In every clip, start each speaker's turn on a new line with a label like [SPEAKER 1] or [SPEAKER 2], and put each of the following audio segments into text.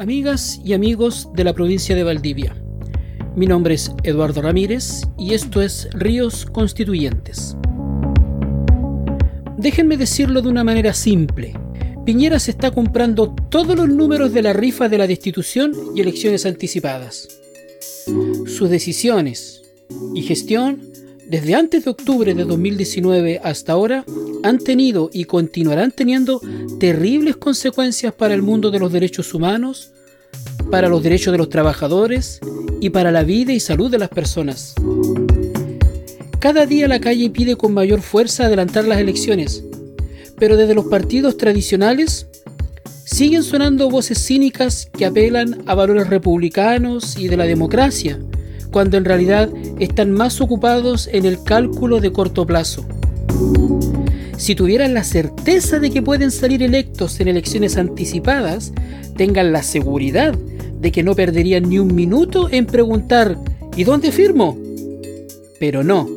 [SPEAKER 1] Amigas y amigos de la provincia de Valdivia, mi nombre es Eduardo Ramírez y esto es Ríos Constituyentes. Déjenme decirlo de una manera simple. Piñera se está comprando todos los números de la rifa de la destitución y elecciones anticipadas. Sus decisiones y gestión desde antes de octubre de 2019 hasta ahora han tenido y continuarán teniendo terribles consecuencias para el mundo de los derechos humanos, para los derechos de los trabajadores y para la vida y salud de las personas. Cada día la calle pide con mayor fuerza adelantar las elecciones, pero desde los partidos tradicionales siguen sonando voces cínicas que apelan a valores republicanos y de la democracia, cuando en realidad están más ocupados en el cálculo de corto plazo. Si tuvieran la certeza de que pueden salir electos en elecciones anticipadas, tengan la seguridad de que no perderían ni un minuto en preguntar ¿y dónde firmo? Pero no.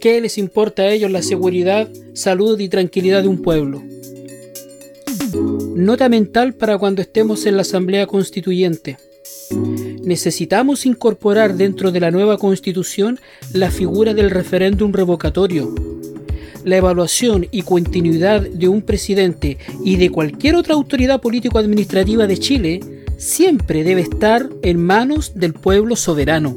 [SPEAKER 1] ¿Qué les importa a ellos la seguridad, salud y tranquilidad de un pueblo? Nota mental para cuando estemos en la Asamblea Constituyente necesitamos incorporar dentro de la nueva constitución la figura del referéndum revocatorio. La evaluación y continuidad de un presidente y de cualquier otra autoridad político-administrativa de Chile siempre debe estar en manos del pueblo soberano.